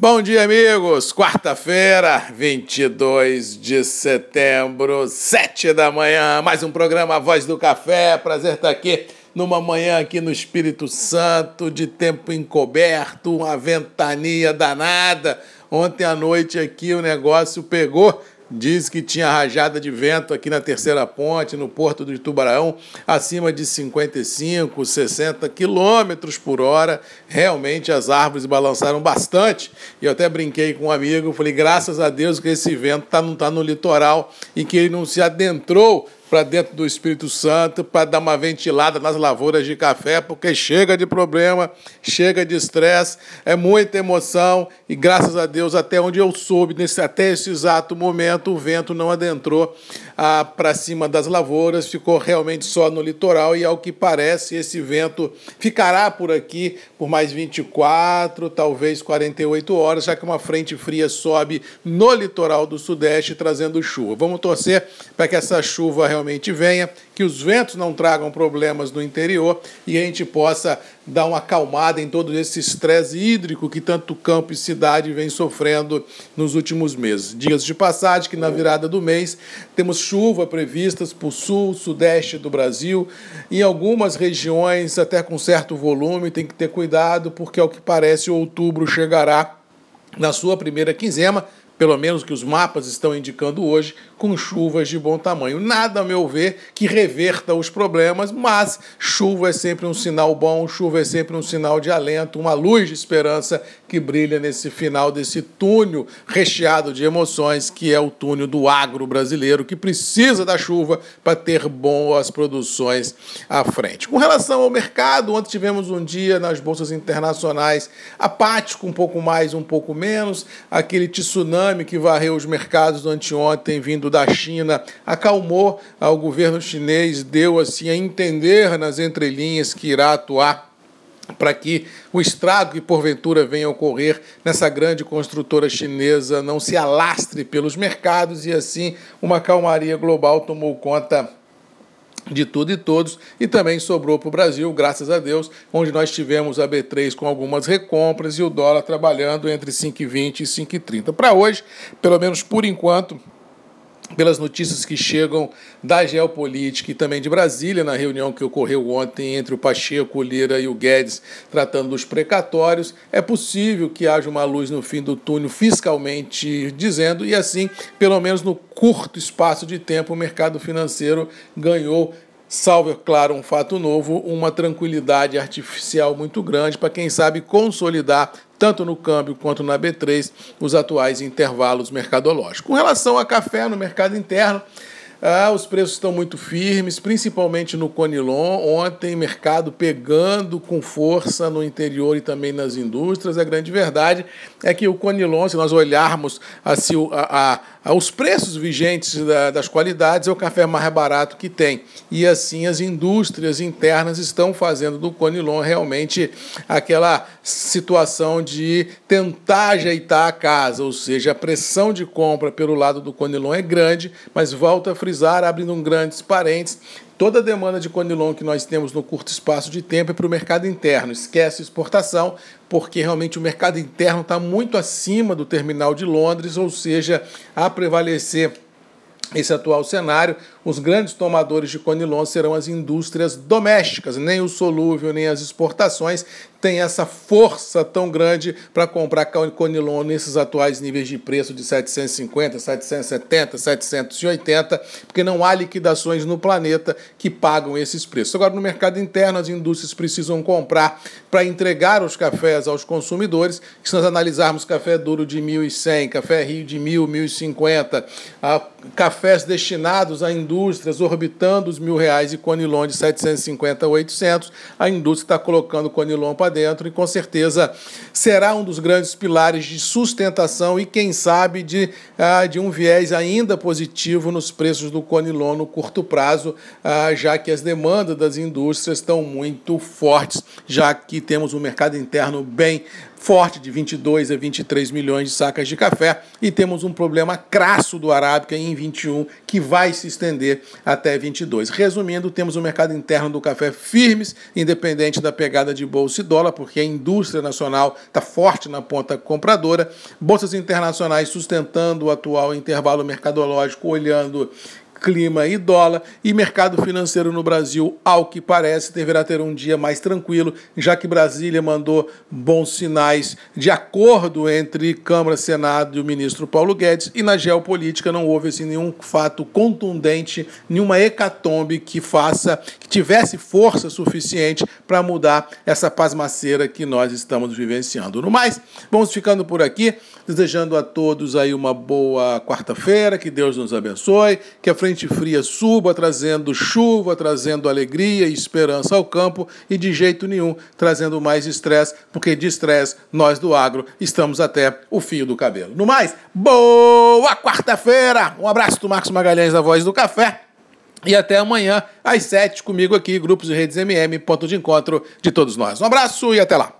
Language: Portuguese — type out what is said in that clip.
Bom dia, amigos. Quarta-feira, 22 de setembro, 7 da manhã. Mais um programa Voz do Café. Prazer estar aqui numa manhã aqui no Espírito Santo, de tempo encoberto, uma ventania danada. Ontem à noite aqui o negócio pegou Diz que tinha rajada de vento aqui na terceira ponte, no porto de Tubarão, acima de 55, 60 quilômetros por hora. Realmente as árvores balançaram bastante. E eu até brinquei com um amigo, falei, graças a Deus que esse vento tá, não está no litoral e que ele não se adentrou para dentro do Espírito Santo para dar uma ventilada nas lavouras de café, porque chega de problema, chega de estresse, é muita emoção e graças a Deus, até onde eu soube, nesse, até esse exato momento, o vento não adentrou ah, para cima das lavouras, ficou realmente só no litoral e, ao que parece, esse vento ficará por aqui por mais 24, talvez 48 horas, já que uma frente fria sobe no litoral do Sudeste trazendo chuva. Vamos torcer para que essa chuva realmente venha, que os ventos não tragam problemas no interior e a gente possa dar uma acalmada em todo esse estresse hídrico que tanto campo e cidade vem sofrendo nos últimos meses. Dias de passagem que na virada do mês temos chuva previstas para o sul, sudeste do Brasil, em algumas regiões até com certo volume, tem que ter cuidado porque ao que parece outubro chegará na sua primeira quinzena, pelo menos que os mapas estão indicando hoje, com chuvas de bom tamanho. Nada, a meu ver, que reverta os problemas, mas chuva é sempre um sinal bom, chuva é sempre um sinal de alento, uma luz de esperança que brilha nesse final desse túnel recheado de emoções, que é o túnel do agro brasileiro, que precisa da chuva para ter boas produções à frente. Com relação ao mercado, ontem tivemos um dia nas bolsas internacionais apático, um pouco mais, um pouco menos, aquele tsunami que varreu os mercados anteontem, vindo da China acalmou o governo chinês, deu assim a entender nas entrelinhas que irá atuar para que o estrago que porventura venha a ocorrer nessa grande construtora chinesa não se alastre pelos mercados e assim uma calmaria global tomou conta de tudo e todos, e também sobrou para o Brasil, graças a Deus, onde nós tivemos a B3 com algumas recompras e o dólar trabalhando entre 5,20 e 5,30. Para hoje, pelo menos por enquanto, pelas notícias que chegam da geopolítica e também de Brasília, na reunião que ocorreu ontem entre o Pacheco, o Lira e o Guedes, tratando dos precatórios, é possível que haja uma luz no fim do túnel fiscalmente dizendo, e assim, pelo menos no curto espaço de tempo, o mercado financeiro ganhou salvo, é claro, um fato novo, uma tranquilidade artificial muito grande para quem sabe consolidar tanto no câmbio quanto na B3 os atuais intervalos mercadológicos. Com relação a café no mercado interno, ah, os preços estão muito firmes, principalmente no Conilon. Ontem, mercado pegando com força no interior e também nas indústrias. A grande verdade é que o Conilon, se nós olharmos assim, a, a, os preços vigentes da, das qualidades, é o café mais barato que tem. E assim, as indústrias internas estão fazendo do Conilon realmente aquela situação de tentar ajeitar a casa, ou seja, a pressão de compra pelo lado do Conilon é grande, mas volta a frisar, abrindo um grandes parênteses, toda a demanda de conilon que nós temos no curto espaço de tempo é para o mercado interno. Esquece exportação, porque realmente o mercado interno está muito acima do terminal de Londres, ou seja, a prevalecer esse atual cenário, os grandes tomadores de conilon serão as indústrias domésticas, nem o solúvel, nem as exportações têm essa força tão grande para comprar conilon nesses atuais níveis de preço de 750, 770, 780, porque não há liquidações no planeta que pagam esses preços. Agora, no mercado interno, as indústrias precisam comprar para entregar os cafés aos consumidores. Se nós analisarmos café duro de 1.100, café Rio de 1.000, 1.050, cafés destinados a indústrias indústrias orbitando os mil reais e Conilon de 750 a 800, a indústria está colocando Conilon para dentro e com certeza será um dos grandes pilares de sustentação e quem sabe de, ah, de um viés ainda positivo nos preços do Conilon no curto prazo, ah, já que as demandas das indústrias estão muito fortes, já que temos um mercado interno bem forte de 22 a 23 milhões de sacas de café e temos um problema crasso do Arábica em 21 que vai se estender até 22. Resumindo, temos o um mercado interno do café firmes, independente da pegada de bolsa e dólar, porque a indústria nacional está forte na ponta compradora, bolsas internacionais sustentando o atual intervalo mercadológico, olhando clima e dólar, e mercado financeiro no Brasil, ao que parece, deverá ter um dia mais tranquilo, já que Brasília mandou bons sinais de acordo entre Câmara, Senado e o ministro Paulo Guedes, e na geopolítica não houve assim, nenhum fato contundente, nenhuma hecatombe que faça, que tivesse força suficiente para mudar essa pasmaceira que nós estamos vivenciando. No mais, vamos ficando por aqui, desejando a todos aí uma boa quarta-feira, que Deus nos abençoe, que a frente fria suba, trazendo chuva, trazendo alegria e esperança ao campo e de jeito nenhum trazendo mais estresse, porque de estresse nós do agro estamos até o fio do cabelo. No mais, boa quarta-feira! Um abraço do Marcos Magalhães da Voz do Café. E até amanhã, às sete, comigo aqui, Grupos e Redes MM, ponto de encontro de todos nós. Um abraço e até lá.